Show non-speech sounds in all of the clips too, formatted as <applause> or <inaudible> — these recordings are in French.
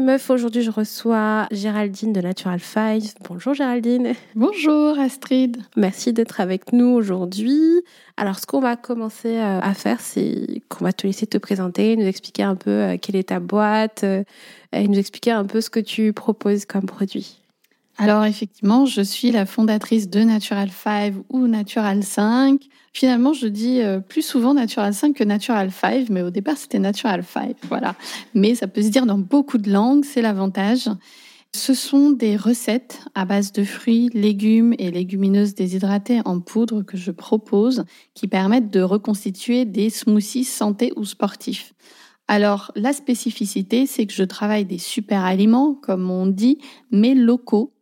Les meufs, aujourd'hui je reçois Géraldine de Natural Five. Bonjour Géraldine. Bonjour Astrid. Merci d'être avec nous aujourd'hui. Alors ce qu'on va commencer euh, à faire, c'est qu'on va te laisser te présenter, nous expliquer un peu euh, quelle est ta boîte euh, et nous expliquer un peu ce que tu proposes comme produit. Alors effectivement, je suis la fondatrice de Natural 5 ou Natural 5. Finalement, je dis euh, plus souvent Natural 5 que Natural 5, mais au départ, c'était Natural 5. Voilà. Mais ça peut se dire dans beaucoup de langues, c'est l'avantage. Ce sont des recettes à base de fruits, légumes et légumineuses déshydratées en poudre que je propose qui permettent de reconstituer des smoothies santé ou sportifs. Alors, la spécificité, c'est que je travaille des super aliments, comme on dit, mais locaux,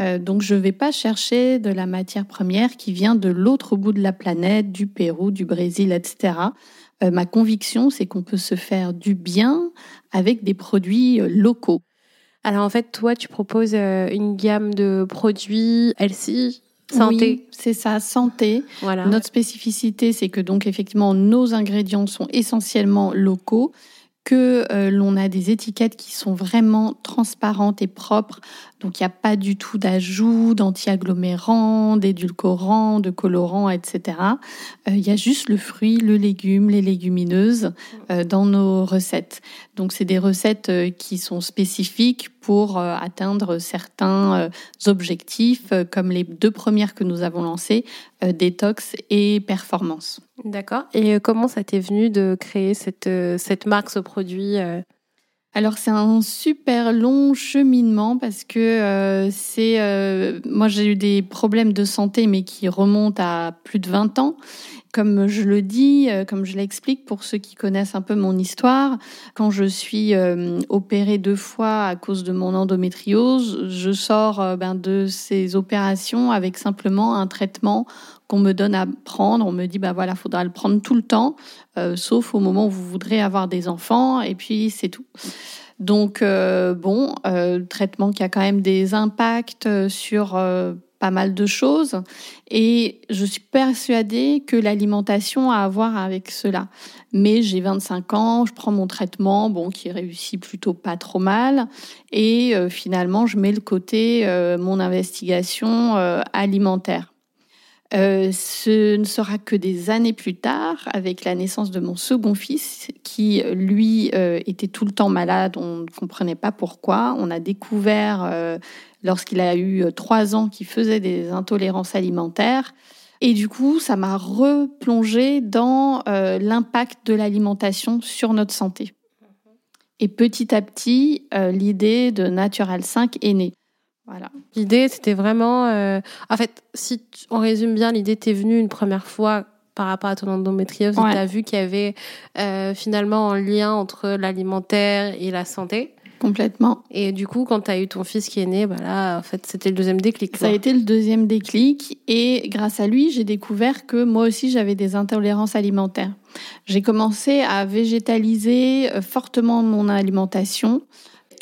euh, donc je ne vais pas chercher de la matière première qui vient de l'autre bout de la planète, du Pérou, du Brésil, etc. Euh, ma conviction, c'est qu'on peut se faire du bien avec des produits euh, locaux. Alors en fait, toi, tu proposes une gamme de produits LC Santé. Oui, c'est ça, santé. Voilà. Notre spécificité, c'est que donc effectivement nos ingrédients sont essentiellement locaux que euh, l'on a des étiquettes qui sont vraiment transparentes et propres. Donc il n'y a pas du tout d'ajout d'anti-agglomérants, d'édulcorants, de colorants, etc. Euh, il y a juste le fruit, le légume, les légumineuses euh, dans nos recettes. Donc c'est des recettes qui sont spécifiques pour atteindre certains objectifs, comme les deux premières que nous avons lancées, détox et performance. D'accord. Et euh, comment ça t'est venu de créer cette, euh, cette marque, ce produit euh? Alors c'est un super long cheminement parce que c'est moi j'ai eu des problèmes de santé mais qui remontent à plus de 20 ans comme je le dis, comme je l'explique pour ceux qui connaissent un peu mon histoire, quand je suis opérée deux fois à cause de mon endométriose, je sors ben, de ces opérations avec simplement un traitement qu'on me donne à prendre. On me dit, bah voilà, faudra le prendre tout le temps, euh, sauf au moment où vous voudrez avoir des enfants, et puis c'est tout. Donc euh, bon, euh, traitement qui a quand même des impacts sur pas mal de choses, et je suis persuadée que l'alimentation a à voir avec cela. Mais j'ai 25 ans, je prends mon traitement, bon, qui réussit plutôt pas trop mal, et finalement, je mets le côté mon investigation alimentaire. Euh, ce ne sera que des années plus tard, avec la naissance de mon second fils, qui lui euh, était tout le temps malade, on ne comprenait pas pourquoi. On a découvert, euh, lorsqu'il a eu trois ans, qu'il faisait des intolérances alimentaires. Et du coup, ça m'a replongé dans l'impact de l'alimentation sur notre santé. Et petit à petit, l'idée de Natural 5 est née. Voilà. L'idée, c'était vraiment. Euh, en fait, si on résume bien, l'idée t'est venue une première fois par rapport à ton endométriose. Tu as vu qu'il y avait euh, finalement un lien entre l'alimentaire et la santé. Complètement. Et du coup, quand tu as eu ton fils qui est né, bah là, en fait, c'était le deuxième déclic. Ça a été le deuxième déclic. Et grâce à lui, j'ai découvert que moi aussi, j'avais des intolérances alimentaires. J'ai commencé à végétaliser euh, fortement mon alimentation.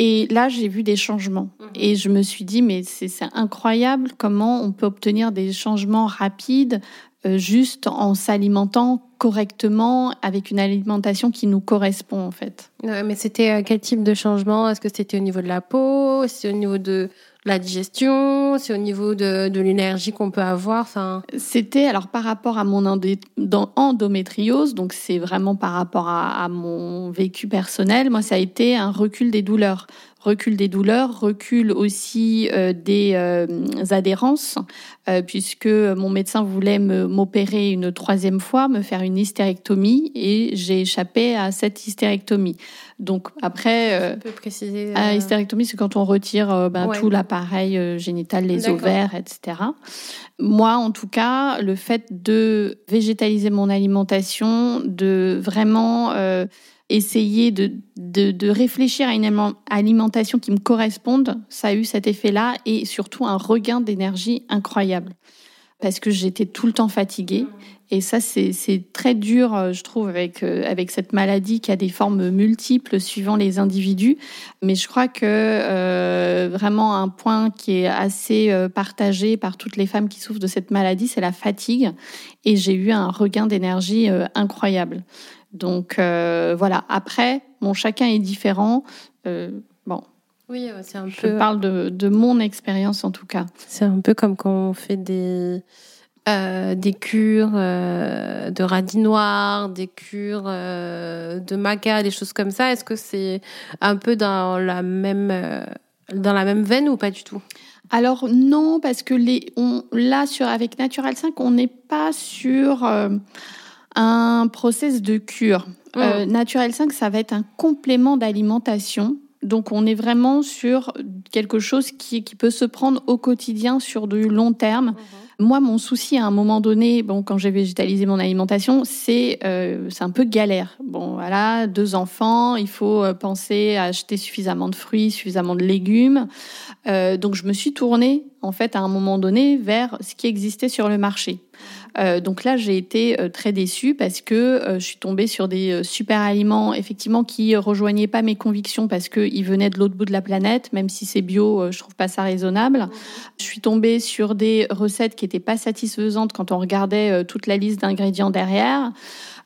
Et là, j'ai vu des changements. Mhm. Et je me suis dit, mais c'est incroyable comment on peut obtenir des changements rapides euh, juste en s'alimentant correctement avec une alimentation qui nous correspond en fait. mais c'était euh, quel type de changement? Est-ce que c'était au niveau de la peau? C'était au niveau de la digestion, c'est au niveau de, de l'énergie qu'on peut avoir. Enfin, c'était alors par rapport à mon endométriose, donc c'est vraiment par rapport à, à, mon vécu personnel. Moi, ça a été un recul des douleurs recul des douleurs, recul aussi euh, des euh, adhérences, euh, puisque mon médecin voulait m'opérer une troisième fois, me faire une hystérectomie, et j'ai échappé à cette hystérectomie. Donc après, peux préciser. À hystérectomie, c'est quand on retire ben, tout l'appareil génital, les ovaires, etc. Moi, en tout cas, le fait de végétaliser mon alimentation, de vraiment essayer de, de, de, réfléchir à une alimentation qui me corresponde, ça a eu cet effet-là et surtout un regain d'énergie incroyable. Parce que j'étais tout le temps fatiguée. Et ça, c'est très dur, euh, je trouve, avec, euh, avec cette maladie qui a des formes multiples suivant les individus. Mais je crois que euh, vraiment un point qui est assez partagé par toutes les femmes qui souffrent de cette maladie, c'est la fatigue. Et j'ai eu un regain d'énergie incroyable. Donc euh, voilà. Après, bon, chacun est différent. Euh, bon. Oui, c'est un je parle de, de mon expérience en tout cas. C'est un peu comme quand on fait des euh, des cures euh, de radis noirs, des cures euh, de maca, des choses comme ça. Est-ce que c'est un peu dans la même euh, dans la même veine ou pas du tout? Alors non, parce que les on là sur avec Natural 5, on n'est pas sur un process de cure. Mmh. Euh, Naturel 5, ça va être un complément d'alimentation. Donc on est vraiment sur quelque chose qui, qui, peut se prendre au quotidien sur du long terme. Mmh. Moi, mon souci à un moment donné, bon, quand j'ai végétalisé mon alimentation, c'est euh, c'est un peu galère. Bon, voilà, deux enfants, il faut euh, penser à acheter suffisamment de fruits, suffisamment de légumes. Euh, donc je me suis tournée en fait à un moment donné vers ce qui existait sur le marché. Euh, donc là, j'ai été euh, très déçue parce que euh, je suis tombée sur des super aliments, effectivement, qui rejoignaient pas mes convictions parce qu'ils venaient de l'autre bout de la planète, même si c'est bio, je trouve pas ça raisonnable. Je suis tombée sur des recettes qui étaient pas satisfaisantes quand on regardait toute la liste d'ingrédients derrière.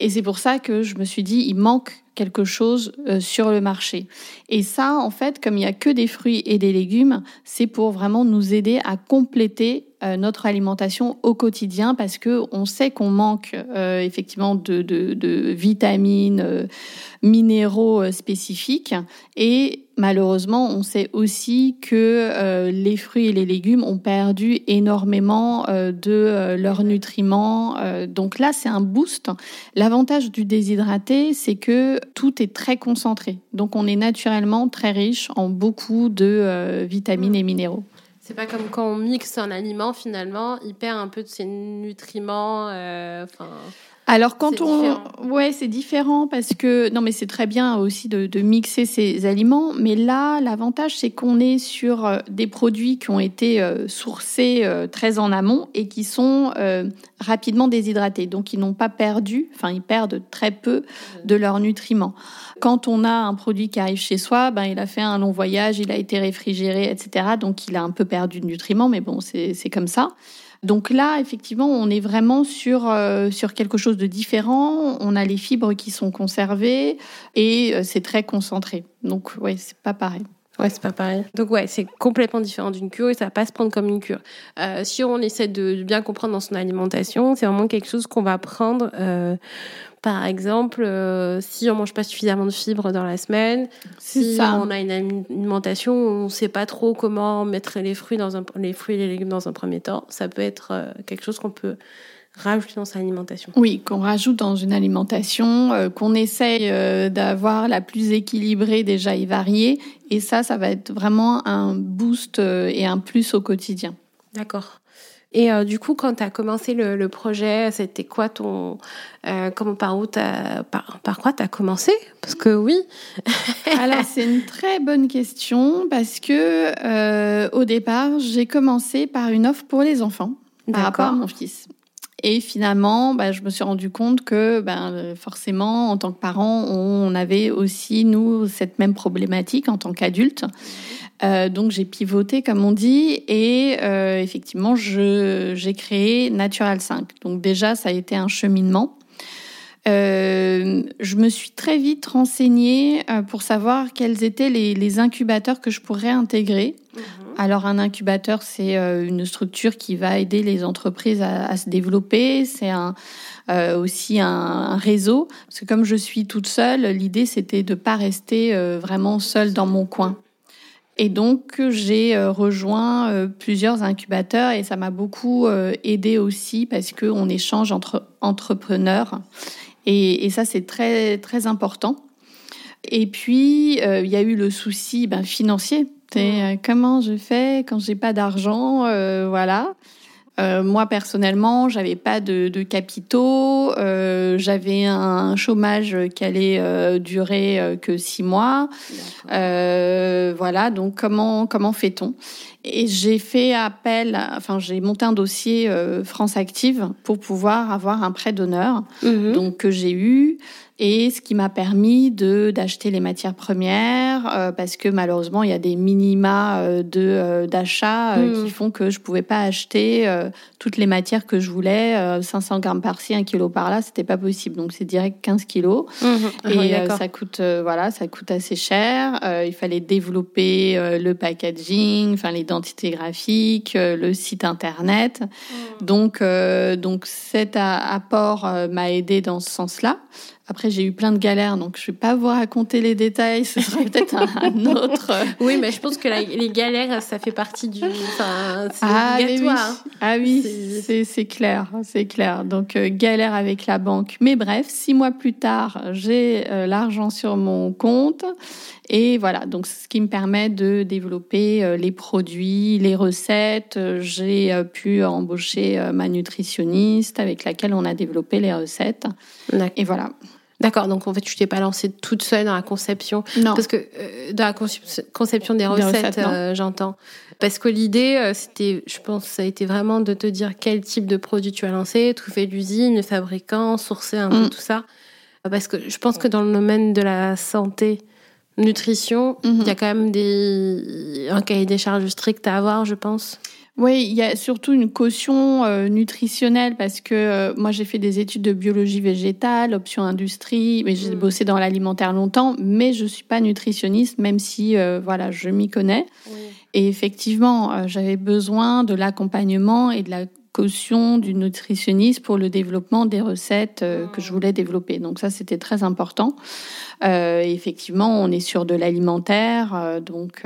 Et c'est pour ça que je me suis dit, il manque quelque chose sur le marché. Et ça, en fait, comme il n'y a que des fruits et des légumes, c'est pour vraiment nous aider à compléter notre alimentation au quotidien parce que on sait qu'on manque euh, effectivement de vitamines, euh, minéraux spécifiques et malheureusement on sait aussi que les fruits et les légumes ont perdu énormément de leurs nutriments. donc là c'est un boost. L'avantage du déshydraté c'est que tout est très concentré. Donc on est naturellement très riche en beaucoup de vitamines et minéraux. C'est pas comme quand on mixe un aliment, finalement, il perd un peu de ses nutriments. Euh, alors quand on, ouais, c'est différent parce que non, mais c'est très bien aussi de, de, mixer ces aliments. Mais là, l'avantage c'est qu'on est sur euh, des produits qui ont été euh, sourcés euh, très en amont et qui sont rapidement déshydratés, donc ils n'ont pas perdu, enfin ils perdent très peu de leurs nutriments. Quand on a un produit qui arrive chez soi, ben il a fait un long voyage, il a été réfrigéré, etc. Donc il a un peu perdu de nutriments, mais bon, c'est comme ça. Donc là, effectivement, on est vraiment sur euh, sur quelque chose de différent. On a les fibres qui sont conservées et euh, c'est très concentré. Donc ouais, c'est pas pareil. Ouais, c'est pas pareil. Donc ouais, c'est complètement différent d'une cure et ça va pas se prendre comme une cure. Euh, si on essaie de bien comprendre dans son alimentation, c'est vraiment quelque chose qu'on va prendre par exemple, euh, si on mange pas suffisamment de fibres dans la semaine, si ça. on a une alimentation où on sait pas trop comment mettre les fruits dans un, les fruits et les légumes dans un premier temps, ça peut être euh, quelque chose qu'on peut rajouter dans sa alimentation. Oui, qu'on rajoute dans une alimentation, euh, qu'on essaye d'avoir la plus équilibrée déjà et variée. Et ça, ça va être vraiment un boost et un plus au quotidien. D'accord. Et euh, du coup, quand tu as commencé le, le projet, c'était quoi ton. Euh, comment, par, où par, par quoi tu as commencé? Parce que oui. <laughs> Alors, c'est une très bonne question parce que euh, au départ, j'ai commencé par une offre pour les enfants par rapport à mon fils. Et finalement, bah, je me suis rendu compte que ben, forcément, en tant que parent, on avait aussi, nous, cette même problématique en tant qu'adultes. Euh, donc j'ai pivoté comme on dit et euh, effectivement j'ai créé Natural 5. Donc déjà ça a été un cheminement. euh, je me suis très vite renseignée euh, pour savoir quels étaient les, les incubateurs que je pourrais intégrer. Mhm. Alors un incubateur, c'est euh, une structure qui va aider les entreprises à, à se développer. C'est un, euh, aussi un, un, réseau. Parce que comme je suis toute seule, l'idée c'était de pas rester vraiment seule dans mon coin. Et donc j'ai rejoint plusieurs incubateurs et ça m'a beaucoup aidé aussi parce que on échange entre entrepreneurs et, et ça, c'est très, très important. Et puis, euh, il y a eu le souci ben, financier. Euh, comment je fais quand j'ai pas d'argent euh, Voilà. Euh, moi personnellement, j'avais pas de, de capitaux, euh, j'avais un chômage qui allait durer que six mois. voilà, donc comment comment fait-on? Et j'ai fait appel, enfin j'ai monté un dossier euh, France Active pour pouvoir avoir un prêt d'honneur, mhm. donc que j'ai eu et ce qui m'a permis de d'acheter les matières premières euh, parce que malheureusement il y a des minima euh, de euh, d'achat hmm. qui font que je pouvais pas acheter toutes les matières que je voulais 500 grammes par-ci un kilo par-là c'était pas possible donc c'est direct 15 kilos hmm. et ça coûte voilà ça coûte assez cher il fallait développer le packaging enfin l'identité graphique le site internet hmm. donc donc cet apport m'a aidé dans ce sens-là après, j'ai eu plein de galères, donc je vais pas vous raconter les détails. Ce sera peut-être un, <laughs> autre. oui, mais je pense que les galères, ça fait partie du. Enfin, c'est ah, oui. Ah oui, c'est clair, c'est clair. Donc euh, galère avec la banque. Mais bref, six mois plus tard, j'ai euh, l'argent sur mon compte. Et voilà, donc ce qui me permet de développer euh, les produits, les recettes. J'ai pu embaucher ma nutritionniste avec laquelle on a développé les recettes. Et voilà. D'accord, donc en fait, tu t'es pas lancée toute seule dans la conception. Non. Parce que euh, dans la conception des recettes, euh, j'entends. Parce que l'idée, euh, c'était, je pense, ça a été vraiment de te dire quel type de produit tu as lancé, trouver l'usine, le fabricant, sourcer un peu mm. tout ça. Parce que je pense que dans le domaine de la santé, nutrition, mm-hmm. il y a quand même des, un cahier des charges strict à avoir, je pense. Oui, il y a surtout une caution euh, nutritionnelle parce que euh, moi j'ai fait des études de biologie végétale, option industrie, mais j'ai mm. bossé dans l'alimentaire longtemps, mais je suis pas nutritionniste, même si euh, voilà je m'y connais. Et effectivement, j'avais besoin de l'accompagnement et de la caution du nutritionniste pour le développement des recettes que je voulais développer. Donc ça, c'était très important. effectivement, on est sur de l'alimentaire, donc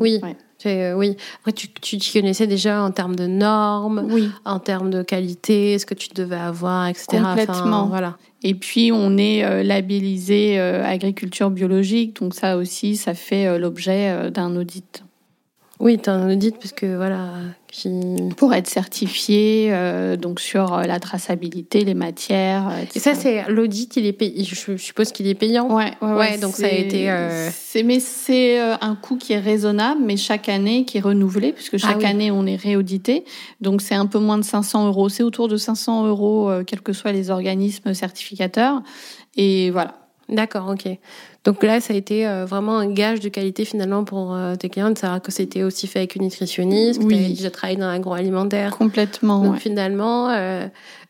oui. Euh, oui. Après, tu, tu t'y connaissais déjà en termes de normes, oui. en termes de qualité, ce que tu devais avoir, etc. Complètement. voilà. Et puis, on est euh, labellisé euh, agriculture biologique, donc ça aussi, ça fait l'objet d'un audit. Oui, tu as un audit parce que voilà, qui... pour être certifié euh, donc sur euh, la traçabilité, les matières. Etc. Et ça, c'est l'audit, il est payé. Je suppose qu'il est payant. Ouais, ouais, ouais donc ça a été. Euh... C'est mais c'est euh, un coût qui est raisonnable, mais chaque année qui est renouvelé puisque chaque ah année on est réaudité. Donc c'est un peu moins de 500 euros. C'est autour de 500 euros, quels que soient les organismes certificateurs. Et voilà. D'accord, ok. Donc là, ça a été euh, vraiment un gage de qualité finalement pour euh, tes clients de savoir que c'était aussi fait avec une nutritionniste, oui. que tu déjà travaillé dans l'agroalimentaire. Complètement. Donc finalement, euh,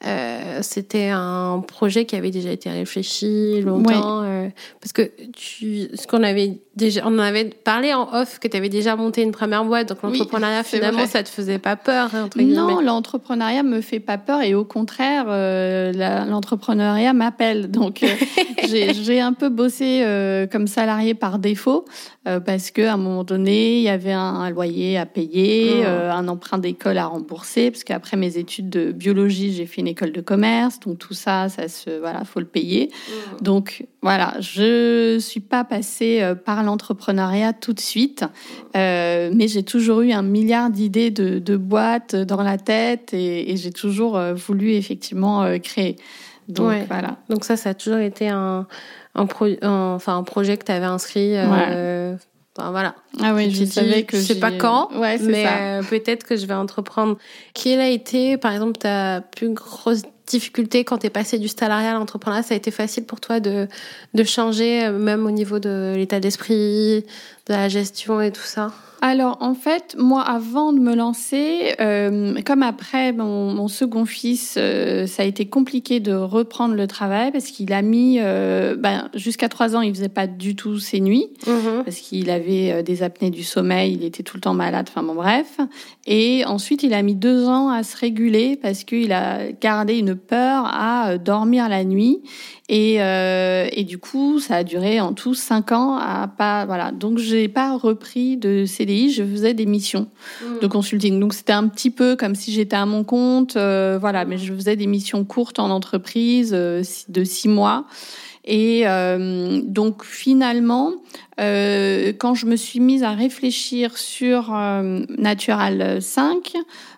euh, c'était un projet qui avait déjà été réfléchi longtemps. Euh, parce que tu, ce qu'on avait déjà, on en avait parlé en off que tu avais déjà monté une première boîte, donc l'entrepreneuriat finalement ça te faisait pas peur hein, entre Non, l'entrepreneuriat me fait pas peur et au contraire, euh, l'entrepreneuriat m'appelle. Donc <laughs> j'ai un peu bossé comme salarié par défaut parce que à un moment donné il y avait un, loyer à payer, oh. un emprunt d'école à rembourser parce qu'après mes études de biologie j'ai fait une école de commerce, donc tout ça, ça se, voilà, faut le payer. Mmh. Donc voilà, je suis pas passée euh, par l'entrepreneuriat tout de suite, euh, mais j'ai toujours eu un milliard d'idées de, de, boîtes dans la tête et, et j'ai toujours euh, voulu effectivement euh, créer. Donc voilà. Donc ça, ça a toujours été un, un, pro, enfin un projet que tu avais inscrit. Ouais. Enfin, voilà. Ah oui, je, savais que je sais pas quand, ouais, mais euh, peut-être que je vais entreprendre. Quelle a été, par exemple, ta plus grosse difficultés quand tu es passé du salariat à l'entrepreneuriat Ça a été facile pour toi de, de changer, euh, même au niveau de l'état d'esprit, de la gestion et tout ça? Alors en fait, moi avant de me lancer, euh, comme après mon, second fils, euh, ça a été compliqué de reprendre le travail parce qu'il a mis, euh, ben, jusqu'à trois ans, il faisait pas du tout ses nuits mhm. parce qu'il avait des apnées du sommeil, il était tout le temps malade. Enfin bon bref. Et ensuite, il a mis deux ans à se réguler parce qu'il a gardé une peur à dormir la nuit et, et du coup, ça a duré en tout cinq ans à pas voilà. Donc j'ai pas repris de CDI je faisais des missions de hmm. consulting. Donc c'était un petit peu comme si j'étais à mon compte, euh, voilà. Mais je faisais des missions courtes en entreprise euh, de six mois. Et euh, donc finalement, quand je me suis mise à réfléchir sur Natural 5,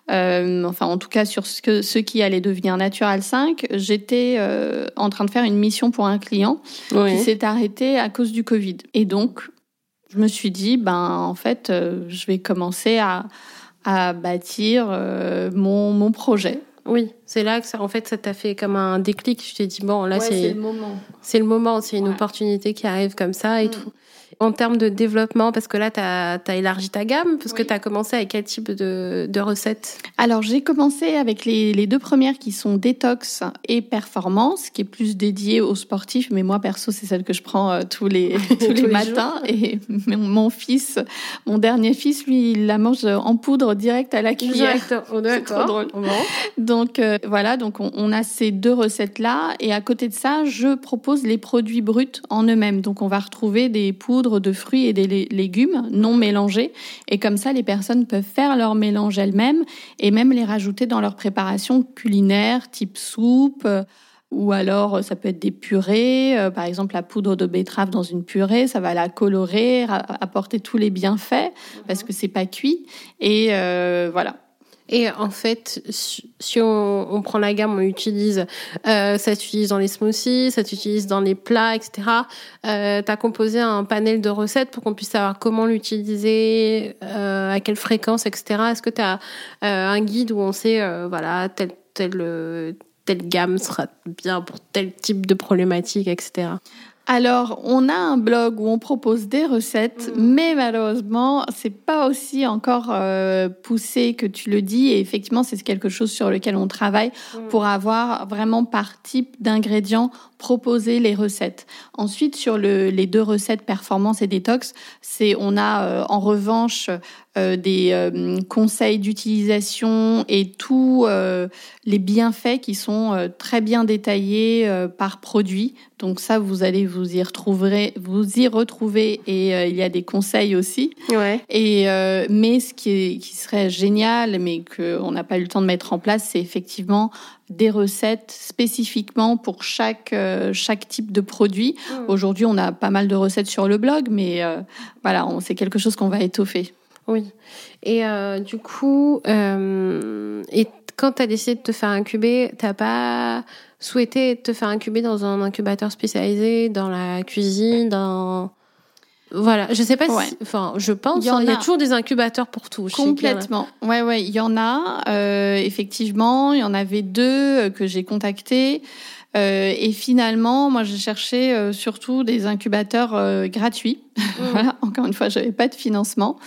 enfin en tout cas sur ce, que, ce qui allait devenir Natural 5, j'étais en train de faire une mission pour un client qui s'est arrêté à cause du Covid. Et donc je me suis dit, ben en fait, euh, je vais commencer à, à bâtir euh, mon, mon projet. Oui, c'est là que ça, en fait, ça t'a fait comme un déclic. Je t'ai dit, bon, là, c'est le moment. C'est le moment, c'est une opportunité qui arrive comme ça et mm. tout. En termes de développement, parce que là, tu as, élargi ta gamme, parce que tu as commencé avec quel type de, de recettes? Alors, j'ai commencé avec les, les, deux premières qui sont détox et performance, qui est plus dédiée aux sportifs, mais moi, perso, c'est celle que je prends euh, tous les, <laughs> tous, les, matins. et mon, fils, mon dernier fils, lui, il la mange en poudre direct à la cuillère. Oh, <laughs> c'est trop drôle. Donc, euh, voilà, donc on, on a ces deux recettes-là. Et à côté de ça, je propose les produits bruts en eux-mêmes. Donc, on va retrouver des poudres de fruits et des légumes non mélangés. Et comme ça, les personnes peuvent faire leur mélange elles-mêmes et même les rajouter dans leur préparation culinaire, type soupe. Euh, ou alors, euh, ça peut être des purées, euh, par exemple la poudre de betterave dans une purée, ça va la colorer, apporter tous les bienfaits parce mhm. que c'est pas cuit. Et voilà. Et en fait, si on, prend la gamme, on utilise, euh, ça s'utilise dans les smoothies, ça s'utilise dans les plats, etc. Euh, tu as composé un panel de recettes pour qu'on puisse savoir comment l'utiliser, euh, à quelle fréquence, etc. Est-ce que tu as euh, un guide où on sait, voilà, tel, tel, telle gamme sera bien pour tel type de problématique, etc. Alors, on a un blog où on propose des recettes, mm. mais malheureusement, c'est pas aussi encore euh, poussé que tu le dis. Et effectivement, c'est quelque chose sur lequel on travaille mm. pour avoir vraiment par type d'ingrédients proposer les recettes. Ensuite, sur le, les deux recettes performance et détox, c'est on a euh, en revanche euh, des euh, conseils d'utilisation et tous les bienfaits qui sont très bien détaillés par produit. Donc ça, vous allez vous y retrouver, vous y retrouver et il y a des conseils aussi. Ouais. Et mais ce qui, est, qui serait génial, mais qu'on n'a pas eu le temps de mettre en place, c'est effectivement des recettes spécifiquement pour chaque euh, chaque type de produit. Mmh. Aujourd'hui, on a pas mal de recettes sur le blog, mais euh, voilà, c'est quelque chose qu'on va étoffer. Oui. Et euh, du coup, et quand tu as décidé de te faire incuber, t'as pas souhaité te faire incuber dans un incubateur spécialisé dans la cuisine, dans voilà, je sais pas si, enfin, je pense, il y, hein, a, toujours des incubateurs pour tout. Complètement. Ouais, ouais, il y en a. Euh, effectivement, il y en avait deux euh, que j'ai contactés. Euh, et finalement, moi, j'ai cherché euh, surtout des incubateurs euh, gratuits. Mmh. <laughs> voilà, encore une fois, j'avais pas de financement.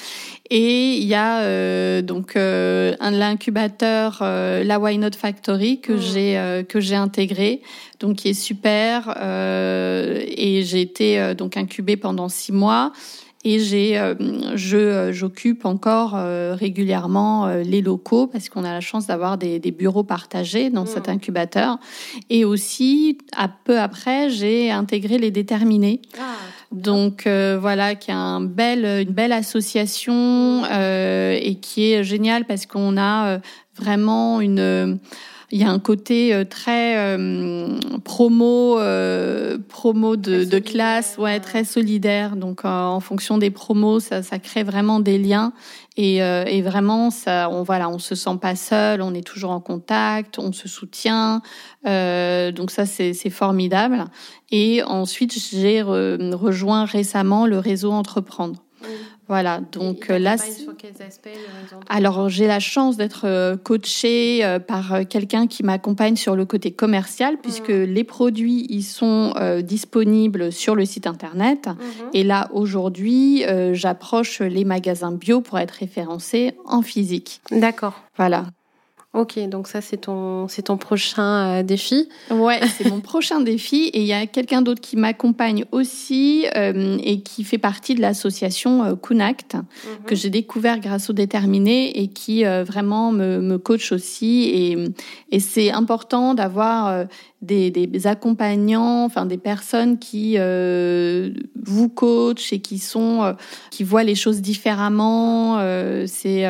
Et il y a euh, donc un l'incubateur la Why Not Factory que mmh. j'ai que j'ai intégré, donc qui est super. et j'ai été donc incubée pendant six mois et j'ai euh, je euh, j'occupe encore euh, régulièrement les locaux parce qu'on a la chance d'avoir des, des, bureaux partagés dans cet mmh. incubateur. Et aussi à peu après j'ai intégré les déterminés. Ah, donc voilà qui est un bel une belle association et qui est géniale parce qu'on a vraiment une il y a un côté euh, très euh, promo, euh, promo de, de, classe, ouais, très solidaire. Donc, en fonction des promos, ça, ça crée vraiment des liens. Et, et, vraiment, ça, on voilà, on se sent pas seul, on est toujours en contact, on se soutient. donc ça, c'est formidable. Et ensuite, j'ai rejoint récemment le réseau Entreprendre. Voilà, donc là. Sur quels aspects, alors j'ai la chance d'être coachée par quelqu'un qui m'accompagne sur le côté commercial, puisque mmh. les produits ils sont disponibles sur le site internet. Mmh. Et là aujourd'hui, j'approche les magasins bio pour être référencés en physique. D'accord. Voilà. Ok, donc ça c'est ton c'est ton prochain euh, défi. Ouais, c'est mon prochain défi et il y a quelqu'un d'autre qui m'accompagne aussi euh, et qui fait partie de l'association euh, Kunact mhm. que j'ai découvert grâce au déterminé et qui vraiment me, me coach aussi et, et c'est important d'avoir des, des, accompagnants, enfin des personnes qui vous coachent et qui sont qui voient les choses différemment. c'est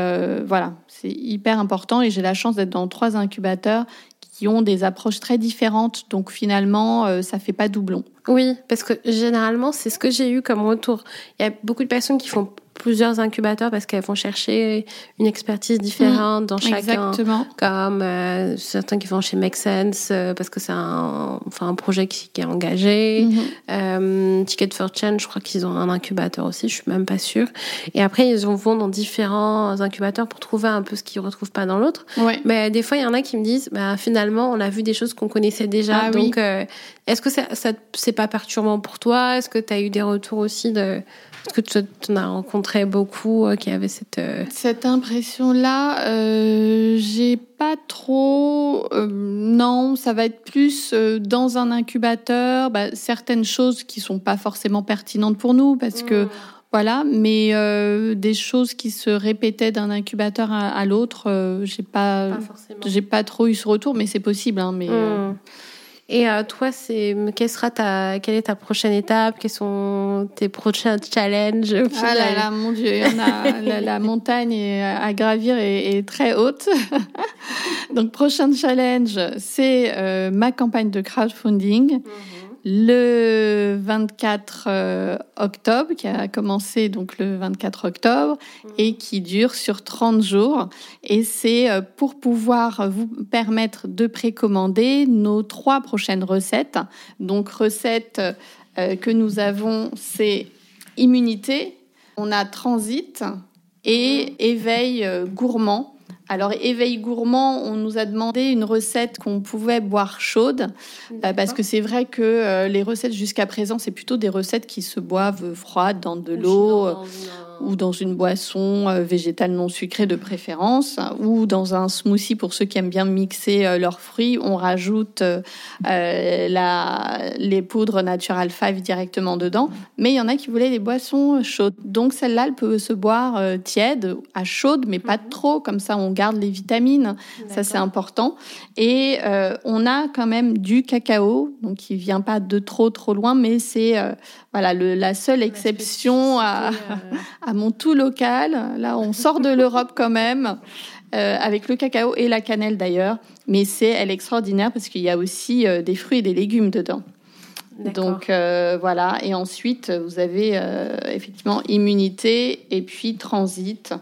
voilà, c'est hyper important et j'ai la chance d'être dans trois incubateurs qui ont des approches très différentes. Donc finalement, euh, ça fait pas doublon. Oui, parce que généralement, c'est ce que j'ai eu comme retour. Il y a beaucoup de personnes qui font plusieurs incubateurs parce qu'elles vont chercher une expertise différente mmh, dans chacun. Exactement. Comme euh, certains qui vont chez Make Sense euh, parce que c'est un, enfin, un projet qui, qui est engagé. Mmh. Euh, Ticket for Change, je crois qu'ils ont un incubateur aussi, je suis même pas sûre. Et après, ils vont dans différents incubateurs pour trouver un peu ce qu'ils retrouvent pas dans l'autre. Ouais. Mais des fois, il y en a qui me disent, bah, finalement, on a vu des choses qu'on connaissait déjà. Ah donc, est-ce que ça, ça c'est pas perturbant pour toi? Est-ce que tu as eu des retours aussi de est-ce que tu en as rencontré beaucoup euh, qui avaient cette... Euh, cette impression-là, euh, j'ai pas trop... Euh, non, ça va être plus dans un incubateur, bah, certaines choses qui sont pas forcément pertinentes pour nous parce que... Hmm. Voilà, mais des choses qui se répétaient d'un incubateur à, l'autre, j'ai pas, pas j'ai pas trop eu ce retour, mais c'est possible. Hein, mais hmm. Et euh, toi, c'est quelle sera ta quelle est ta prochaine étape? Quels sont tes prochains challenges Ah là là, mon Dieu, il y en a, la, <laughs> montagne à gravir est, très haute. <laughs> Donc prochain challenge, c'est euh, ma campagne de crowdfunding. Mhm le 24 euh, octobre, qui a commencé donc le 24 octobre mmh. et qui dure sur 30 jours. Et c'est euh, pour pouvoir vous permettre de précommander nos trois prochaines recettes. Donc recettes euh, que nous avons, c'est immunité, on a transit et mmh. éveil gourmand. Alors, éveil gourmand, on nous a demandé une recette qu'on pouvait boire chaude, euh, parce que c'est vrai que euh, les recettes jusqu'à présent, c'est plutôt des recettes qui se boivent froides dans de l'eau ou dans une boisson euh, végétale non sucrée de préférence, ou dans un smoothie pour ceux qui aiment bien mixer euh, leurs fruits, on rajoute euh, la, les poudres Natural 5 directement dedans. Mais il y en a qui voulaient des boissons chaudes. Donc celle-là, elle peut se boire tiède, à chaude, mais pas mhm. trop, comme ça on garde les vitamines. Ça c'est important. Et on a quand même du cacao, donc il vient pas de trop trop loin, mais c'est voilà le, la seule exception à, <laughs> à mon tout local. Là, on sort de l'Europe quand même, euh, avec le cacao et la cannelle d'ailleurs. Mais c'est elle extraordinaire parce qu'il y a aussi euh, des fruits et des légumes dedans. Donc euh, voilà. Et ensuite, vous avez effectivement immunité et puis transit.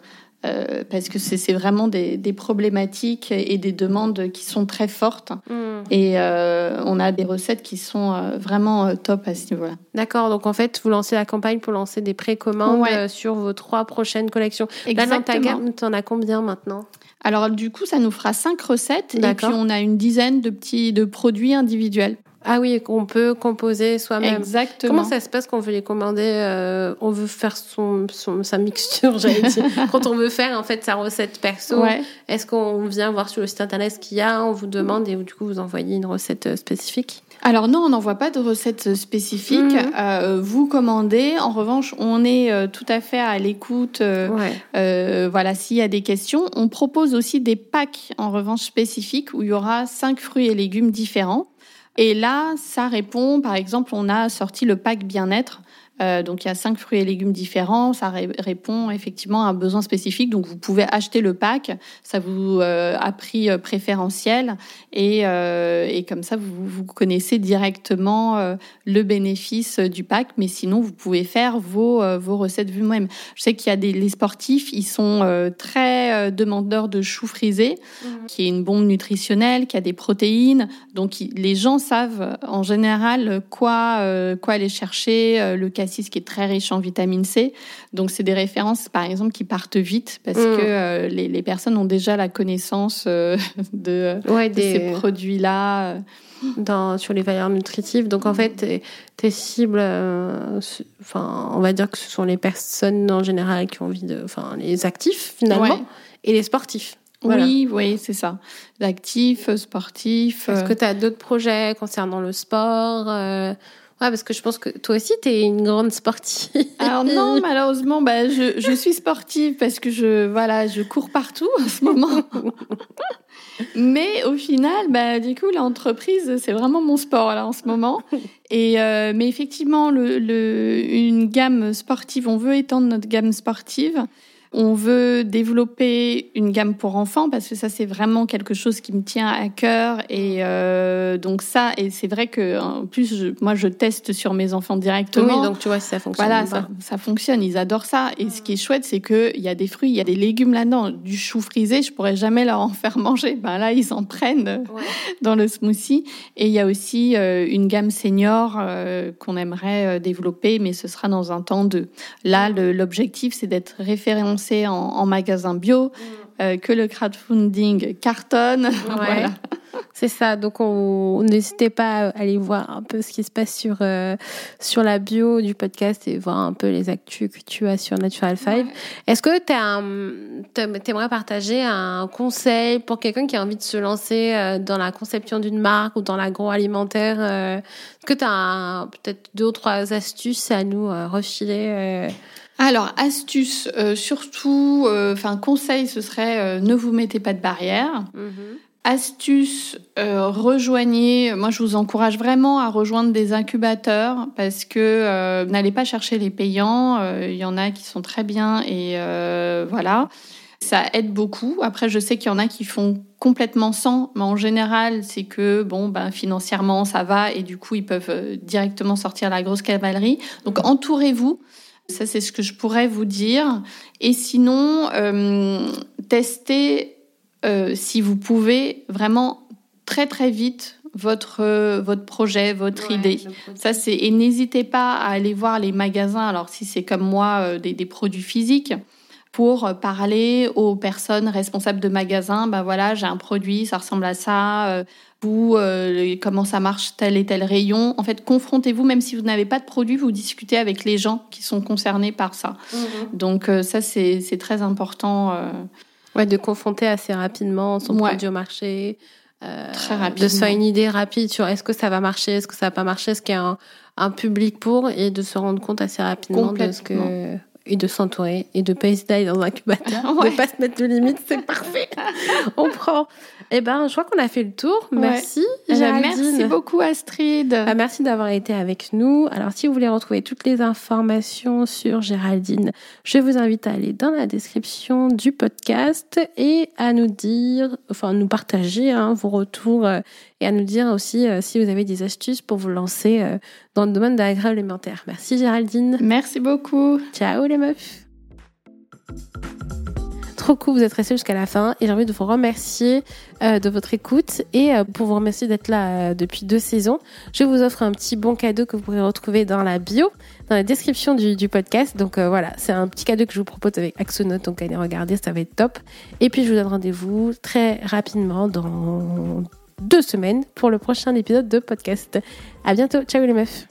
Euh, parce que c'est vraiment des, problématiques et des demandes qui sont très fortes. Hmm. Et euh, on a des recettes qui sont euh, vraiment top à ce niveau-là. D'accord, donc en fait, vous lancez la campagne pour lancer des précommandes sur vos trois prochaines collections. Exactement. Là, dans ta gamme, tu en as combien maintenant? Alors du coup, ça nous fera cinq recettes et puis on a une dizaine de petits de produits individuels. Ah oui, qu'on peut composer soi-même. Exactement. Comment ça se passe quand on veut les commander euh, On veut faire son, sa mixture, <laughs> j'allais dire. quand on veut faire en fait sa recette perso, est-ce qu'on vient voir sur le site internet ce qu'il y a On vous demande et du coup vous envoyez une recette euh, spécifique? Alors non, on n'envoie pas de recette spécifique. Mhm. Euh, vous commandez. En revanche, on est tout à fait à l'écoute. voilà, s'il y a des questions, on propose aussi des packs en revanche spécifiques où il y aura cinq fruits et légumes différents. Et là, ça répond, par exemple, on a sorti le pack bien-être euh, donc il y a cinq fruits et légumes différents. Ça répond effectivement à un besoin spécifique. Donc vous pouvez acheter le pack. Ça vous euh, a prix euh, préférentiel et, et comme ça vous, vous connaissez directement le bénéfice du pack. Mais sinon vous pouvez faire vos vos recettes vous-même. Je sais qu'il y a des les sportifs, ils sont très demandeurs de choux frisés, mmh. qui est une bombe nutritionnelle, qui a des protéines. Donc les gens savent en général quoi quoi aller chercher, le cassis qui est très riche en vitamine C. Donc, c'est des références, par exemple, qui partent vite parce Mm. que les, les personnes ont déjà la connaissance de, Ouais, de des- ces produits-là. dans, sur les valeurs nutritives. Donc en fait, tes, tes cibles, euh, enfin, on va dire que ce sont les personnes en général qui ont envie de, enfin, les actifs finalement, Ouais. et les sportifs. Voilà. Oui, oui, c'est ça. Actif, sportif. Est-ce euh, que tu as d'autres projets concernant le sport euh, Ouais, parce que je pense que toi aussi, tu es une grande sportive. Alors <laughs> non, malheureusement, bah, je, je suis sportive parce que je voilà, je cours partout en ce moment. <laughs> Mais au final, bah, du coup, l'entreprise, c'est vraiment mon sport là en ce moment. Et euh, mais effectivement, le, le, une gamme sportive, on veut étendre notre gamme sportive. On veut développer une gamme pour enfants parce que ça c'est vraiment quelque chose qui me tient à cœur et euh, donc ça et c'est vrai que en plus je- moi je teste sur mes enfants directement. Oui, donc tu vois si ça fonctionne. Voilà, ça, ça fonctionne, ils adorent ça. Et ce qui est chouette, c'est qu'il y a des fruits, il y a des légumes là-dedans. Du chou frisé, je pourrais jamais leur en faire manger. Ben là, ils en prennent Ouais. dans le smoothie. Et il y a aussi euh, une gamme senior euh, qu'on aimerait développer, mais ce sera dans un temps de. Là, le- l'objectif, c'est d'être référencé en, en magasin bio, euh, que le crowdfunding cartonne. <laughs> Voilà. C'est ça. Donc, on n'hésitez pas à aller voir un peu ce qui se passe sur euh, sur la bio du podcast et voir un peu les actus que tu as sur Natural Five. Est-ce que tu aimerais partager un conseil pour quelqu'un qui a envie de se lancer euh, dans la conception d'une marque ou dans l'agroalimentaire Est-ce que tu as peut-être deux ou trois astuces à nous refiler Alors, astuce, euh, surtout, euh, enfin, conseil, ce serait euh, ne vous mettez pas de barrière. Astuce, euh, rejoignez. Moi, je vous encourage vraiment à rejoindre des incubateurs parce que n'allez pas chercher les payants. Il y en a qui sont très bien et voilà. Ça aide beaucoup. Après, je sais qu'il y en a qui font complètement sans, mais en général, c'est que bon, ben financièrement, ça va et du coup, ils peuvent directement sortir la grosse cavalerie. Donc, entourez-vous. Ça, c'est ce que je pourrais vous dire. Et sinon, euh, testez euh, si vous pouvez vraiment très très vite votre euh, votre projet, votre idée. Ça c'est et n'hésitez pas à aller voir les magasins. Alors si c'est comme moi euh, des, des produits physiques pour euh, parler aux personnes responsables de magasins. Ben voilà, j'ai un produit, ça ressemble à ça. euh, vous, euh, comment ça marche tel et tel rayon. En fait, confrontez-vous, même si vous n'avez pas de produit, vous discutez avec les gens qui sont concernés par ça. Donc euh, ça, c'est c'est très important. euh, Ouais, de confronter assez rapidement son Ouais. produit au marché. euh, Très De rapidement. se faire une idée rapide sur est-ce que ça va marcher, est-ce que ça va pas marcher, est-ce qu'il y a un, un public pour, et de se rendre compte assez rapidement de ce que. Et de s'entourer, et de pas hésiter dans un incubateur, <laughs> Ouais. de pas se mettre de limites, c'est <laughs> parfait. On prend. Eh ben, je crois qu'on a fait le tour. Ouais. Merci, Eh ben, Géraldine. merci beaucoup, Astrid. Ah, merci d'avoir été avec nous. Alors, si vous voulez retrouver toutes les informations sur Géraldine, je vous invite à aller dans la description du podcast et à nous dire, enfin, nous partager hein, vos retours euh, et à nous dire aussi euh, si vous avez des astuces pour vous lancer euh, dans le domaine de l'agroalimentaire. Merci Géraldine. Merci beaucoup. Ciao les meufs. Trop cool, vous êtes restés jusqu'à la fin et j'ai envie de vous remercier euh, de votre écoute et euh, pour vous remercier d'être là euh, depuis deux saisons. Je vous offre un petit bon cadeau que vous pourrez retrouver dans la bio, dans la description du, du podcast. Donc voilà, c'est un petit cadeau que je vous propose avec Axonote, donc allez regarder, ça va être top. Et puis je vous donne rendez-vous très rapidement dans deux semaines pour le prochain épisode de podcast. À bientôt. Ciao les meufs.